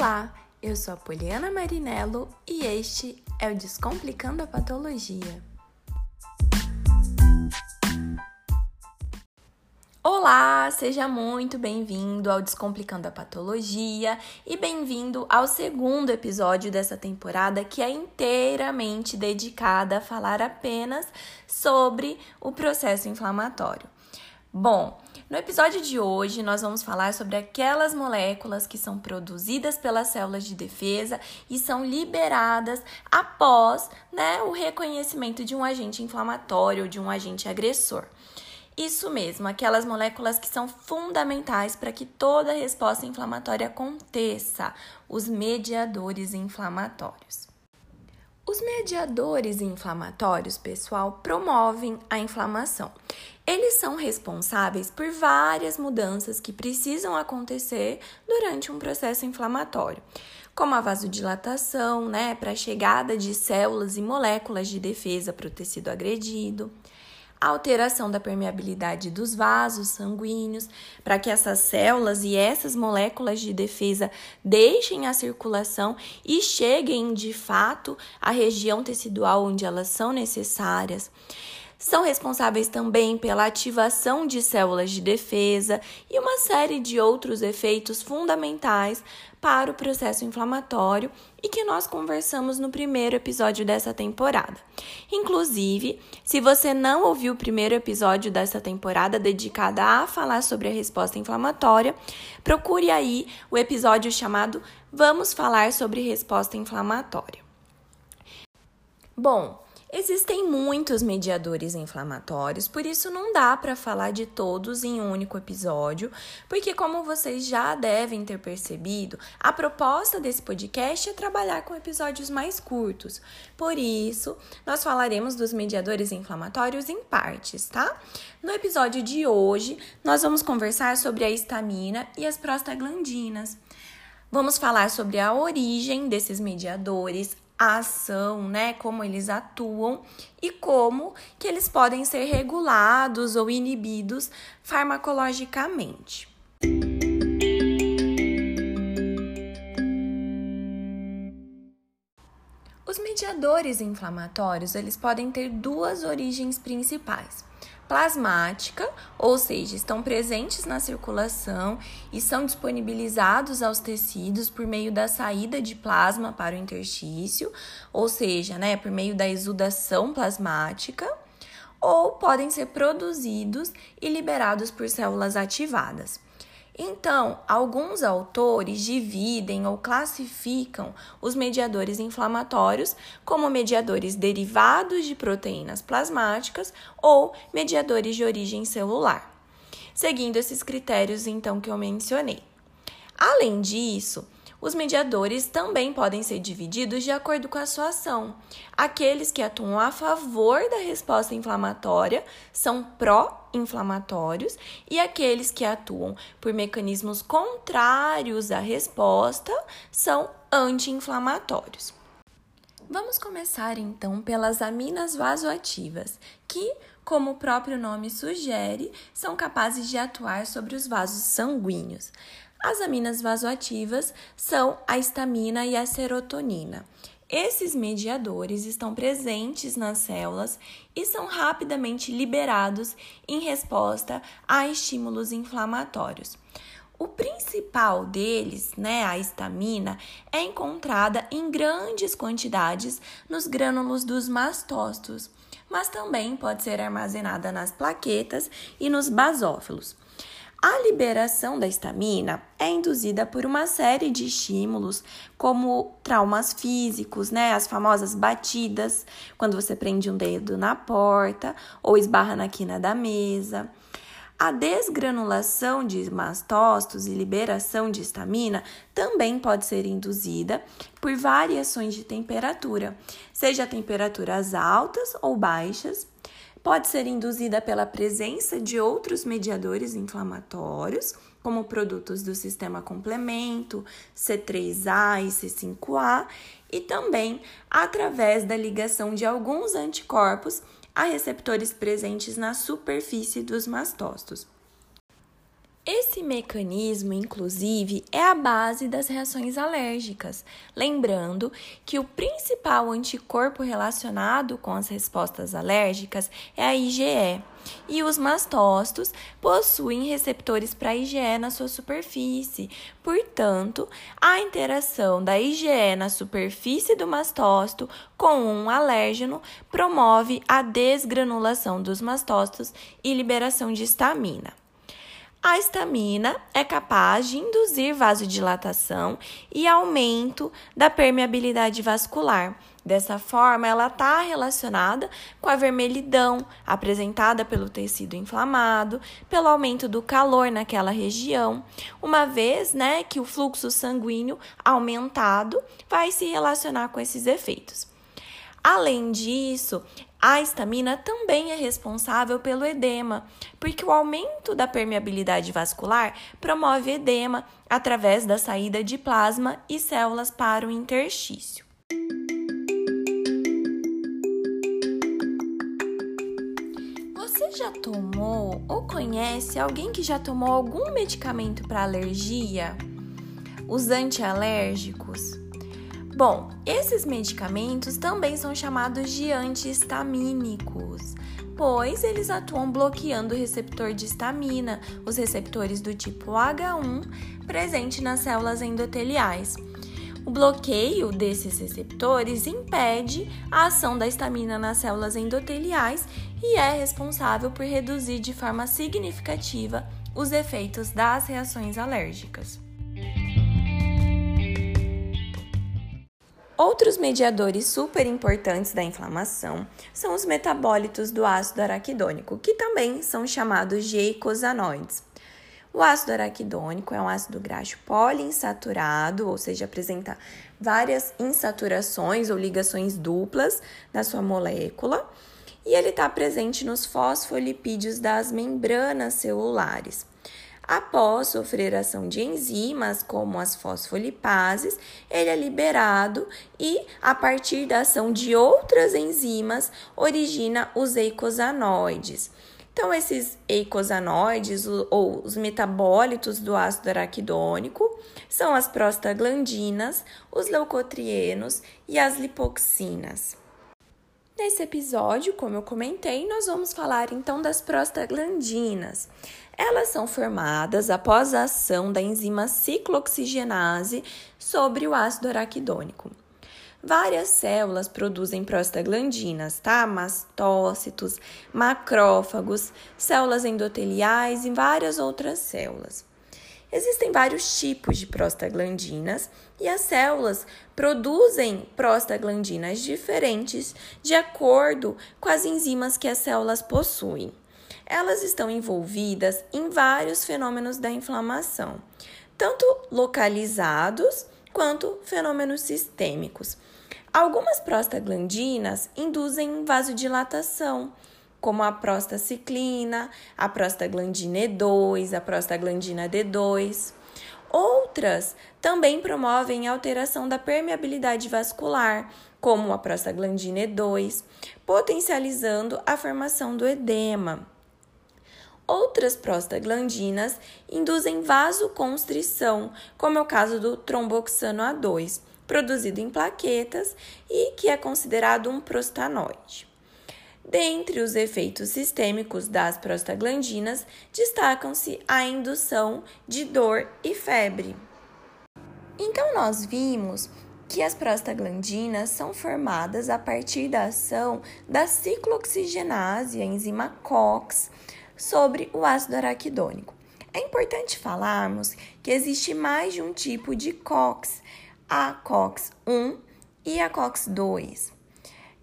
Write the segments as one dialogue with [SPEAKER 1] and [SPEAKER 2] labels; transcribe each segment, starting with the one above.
[SPEAKER 1] Olá, eu sou a Poliana Marinello e este é o Descomplicando a Patologia. Olá, seja muito bem-vindo ao Descomplicando a Patologia e bem-vindo ao segundo episódio dessa temporada que é inteiramente dedicada a falar apenas sobre o processo inflamatório. Bom, no episódio de hoje nós vamos falar sobre aquelas moléculas que são produzidas pelas células de defesa e são liberadas após né, o reconhecimento de um agente inflamatório ou de um agente agressor. Isso mesmo, aquelas moléculas que são fundamentais para que toda resposta inflamatória aconteça, os mediadores inflamatórios. Os mediadores inflamatórios, pessoal, promovem a inflamação. Eles são responsáveis por várias mudanças que precisam acontecer durante um processo inflamatório, como a vasodilatação, né, para a chegada de células e moléculas de defesa para o tecido agredido, alteração da permeabilidade dos vasos sanguíneos, para que essas células e essas moléculas de defesa deixem a circulação e cheguem de fato à região tecidual onde elas são necessárias. São responsáveis também pela ativação de células de defesa e uma série de outros efeitos fundamentais para o processo inflamatório e que nós conversamos no primeiro episódio dessa temporada. Inclusive, se você não ouviu o primeiro episódio dessa temporada dedicada a falar sobre a resposta inflamatória, procure aí o episódio chamado Vamos falar sobre resposta inflamatória. Bom, Existem muitos mediadores inflamatórios, por isso não dá para falar de todos em um único episódio, porque, como vocês já devem ter percebido, a proposta desse podcast é trabalhar com episódios mais curtos. Por isso, nós falaremos dos mediadores inflamatórios em partes, tá? No episódio de hoje, nós vamos conversar sobre a histamina e as prostaglandinas. Vamos falar sobre a origem desses mediadores, a ação, né, como eles atuam e como que eles podem ser regulados ou inibidos farmacologicamente. Os mediadores inflamatórios, eles podem ter duas origens principais plasmática, ou seja, estão presentes na circulação e são disponibilizados aos tecidos por meio da saída de plasma para o interstício, ou seja, né, por meio da exudação plasmática, ou podem ser produzidos e liberados por células ativadas. Então, alguns autores dividem ou classificam os mediadores inflamatórios como mediadores derivados de proteínas plasmáticas ou mediadores de origem celular, seguindo esses critérios então que eu mencionei. Além disso, os mediadores também podem ser divididos de acordo com a sua ação. Aqueles que atuam a favor da resposta inflamatória são pró-inflamatórios e aqueles que atuam por mecanismos contrários à resposta são anti-inflamatórios. Vamos começar então pelas aminas vasoativas, que, como o próprio nome sugere, são capazes de atuar sobre os vasos sanguíneos. As aminas vasoativas são a histamina e a serotonina. Esses mediadores estão presentes nas células e são rapidamente liberados em resposta a estímulos inflamatórios. O principal deles, né, a histamina, é encontrada em grandes quantidades nos grânulos dos mastócitos, mas também pode ser armazenada nas plaquetas e nos basófilos. A liberação da histamina é induzida por uma série de estímulos, como traumas físicos, né? As famosas batidas, quando você prende um dedo na porta ou esbarra na quina da mesa. A desgranulação de mastócitos e liberação de histamina também pode ser induzida por variações de temperatura, seja temperaturas altas ou baixas, Pode ser induzida pela presença de outros mediadores inflamatórios, como produtos do sistema complemento, C3A e C5A, e também através da ligação de alguns anticorpos a receptores presentes na superfície dos mastócitos. Esse mecanismo, inclusive, é a base das reações alérgicas. Lembrando que o principal anticorpo relacionado com as respostas alérgicas é a IgE. E os mastócitos possuem receptores para IgE na sua superfície. Portanto, a interação da IgE na superfície do mastócito com um alérgeno promove a desgranulação dos mastócitos e liberação de histamina. A histamina é capaz de induzir vasodilatação e aumento da permeabilidade vascular. Dessa forma, ela está relacionada com a vermelhidão apresentada pelo tecido inflamado, pelo aumento do calor naquela região, uma vez né, que o fluxo sanguíneo aumentado vai se relacionar com esses efeitos. Além disso, a histamina também é responsável pelo edema, porque o aumento da permeabilidade vascular promove edema através da saída de plasma e células para o interstício. Você já tomou ou conhece alguém que já tomou algum medicamento para alergia? Os antialérgicos? Bom, esses medicamentos também são chamados de antihistamínicos, pois eles atuam bloqueando o receptor de histamina, os receptores do tipo H1 presente nas células endoteliais. O bloqueio desses receptores impede a ação da histamina nas células endoteliais e é responsável por reduzir de forma significativa os efeitos das reações alérgicas. Outros mediadores super importantes da inflamação são os metabólitos do ácido araquidônico, que também são chamados de eicosanoides. O ácido araquidônico é um ácido graxo poliinsaturado, ou seja, apresenta várias insaturações ou ligações duplas na sua molécula, e ele está presente nos fosfolipídios das membranas celulares. Após sofrer ação de enzimas, como as fosfolipases, ele é liberado e, a partir da ação de outras enzimas, origina os eicosanoides. Então, esses eicosanoides, ou os metabólitos do ácido araquidônico, são as prostaglandinas, os leucotrienos e as lipoxinas. Nesse episódio, como eu comentei, nós vamos falar então das prostaglandinas. Elas são formadas após a ação da enzima ciclooxigenase sobre o ácido araquidônico. Várias células produzem prostaglandinas, tá? Mastócitos, macrófagos, células endoteliais e várias outras células. Existem vários tipos de prostaglandinas e as células produzem prostaglandinas diferentes de acordo com as enzimas que as células possuem elas estão envolvidas em vários fenômenos da inflamação, tanto localizados quanto fenômenos sistêmicos. Algumas prostaglandinas induzem vasodilatação, como a prostaciclina, a prostaglandina E2, a prostaglandina D2. Outras também promovem alteração da permeabilidade vascular, como a prostaglandina E2, potencializando a formação do edema. Outras prostaglandinas induzem vasoconstrição, como é o caso do tromboxano A2, produzido em plaquetas e que é considerado um prostanoide. Dentre os efeitos sistêmicos das prostaglandinas, destacam-se a indução de dor e febre. Então, nós vimos que as prostaglandinas são formadas a partir da ação da ciclooxigenase, a enzima COX, sobre o ácido araquidônico. É importante falarmos que existe mais de um tipo de COX, a COX-1 e a COX-2.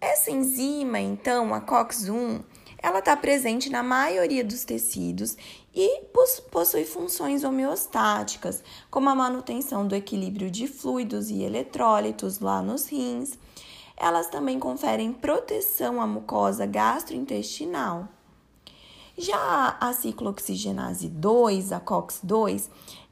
[SPEAKER 1] Essa enzima, então, a COX-1, ela está presente na maioria dos tecidos e possui funções homeostáticas, como a manutenção do equilíbrio de fluidos e eletrólitos lá nos rins. Elas também conferem proteção à mucosa gastrointestinal. Já a ciclooxigenase 2, a COX-2,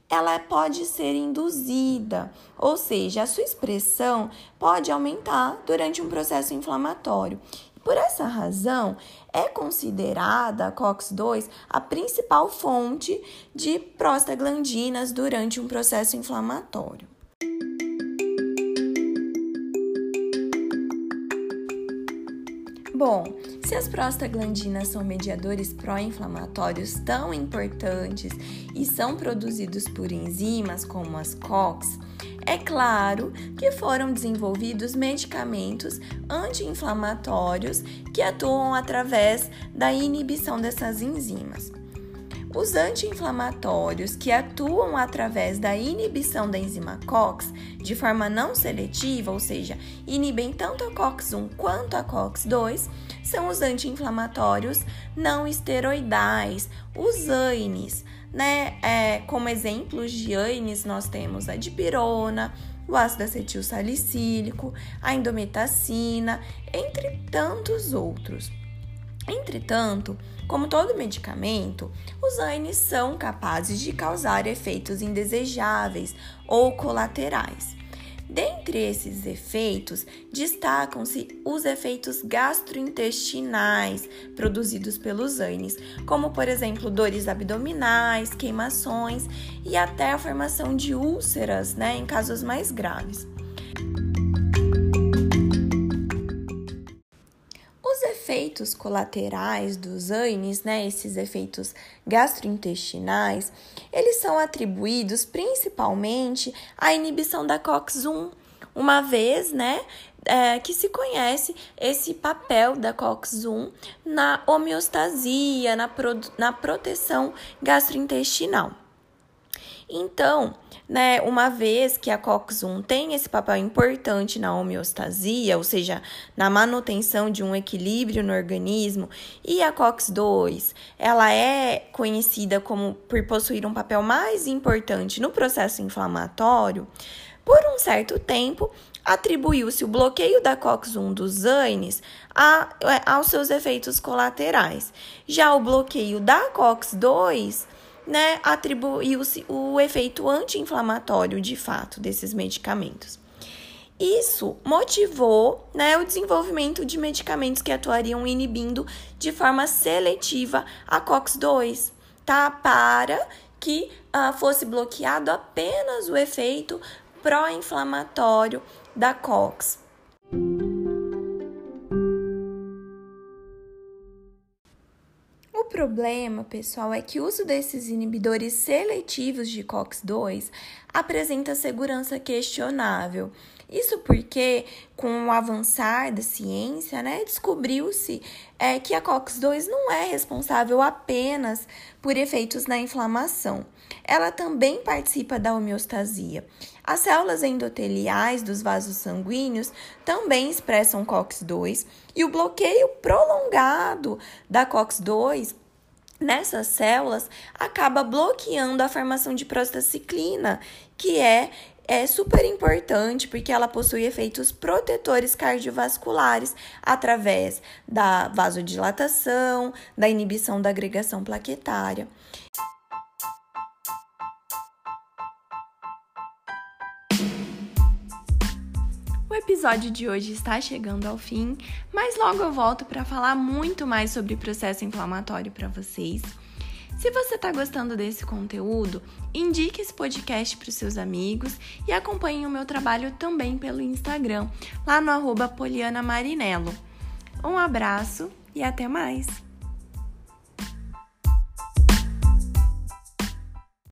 [SPEAKER 1] ela pode ser induzida, ou seja, a sua expressão pode aumentar durante um processo inflamatório. Por essa razão, é considerada a COX-2 a principal fonte de prostaglandinas durante um processo inflamatório. Bom, se as prostaglandinas são mediadores pró-inflamatórios tão importantes e são produzidos por enzimas como as COX, é claro que foram desenvolvidos medicamentos anti-inflamatórios que atuam através da inibição dessas enzimas. Os anti-inflamatórios que atuam através da inibição da enzima COX de forma não seletiva, ou seja, inibem tanto a COX-1 quanto a COX-2, são os anti-inflamatórios não esteroidais, os AINES. Né? É, como exemplos de AINES, nós temos a dipirona, o ácido acetil salicílico, a indometacina, entre tantos outros. Entretanto, como todo medicamento, os AINES são capazes de causar efeitos indesejáveis ou colaterais. Dentre esses efeitos, destacam-se os efeitos gastrointestinais produzidos pelos AINES, como por exemplo dores abdominais, queimações e até a formação de úlceras né, em casos mais graves. Efeitos colaterais dos ANES, né, esses efeitos gastrointestinais, eles são atribuídos principalmente à inibição da COX-1, uma vez, né, é, que se conhece esse papel da COX-1 na homeostasia, na, pro, na proteção gastrointestinal. Então, né, uma vez que a COX-1 tem esse papel importante na homeostasia, ou seja, na manutenção de um equilíbrio no organismo, e a COX-2, ela é conhecida como por possuir um papel mais importante no processo inflamatório, por um certo tempo, atribuiu-se o bloqueio da COX-1 dos ANES a, é, aos seus efeitos colaterais. Já o bloqueio da COX-2 né, atribuiu-se o efeito anti-inflamatório de fato desses medicamentos. Isso motivou né, o desenvolvimento de medicamentos que atuariam inibindo de forma seletiva a COX-2, tá? Para que uh, fosse bloqueado apenas o efeito pró-inflamatório da COX. Problema, pessoal, é que o uso desses inibidores seletivos de COX-2 apresenta segurança questionável. Isso porque, com o avançar da ciência, né, descobriu-se é, que a COX-2 não é responsável apenas por efeitos na inflamação. Ela também participa da homeostasia. As células endoteliais dos vasos sanguíneos também expressam COX-2 e o bloqueio prolongado da COX-2 nessas células acaba bloqueando a formação de prostaciclina, que é é super importante porque ela possui efeitos protetores cardiovasculares através da vasodilatação, da inibição da agregação plaquetária. Episódio de hoje está chegando ao fim, mas logo eu volto para falar muito mais sobre processo inflamatório para vocês. Se você está gostando desse conteúdo, indique esse podcast para os seus amigos e acompanhe o meu trabalho também pelo Instagram, lá no arroba Poliana Marinello. Um abraço e até mais!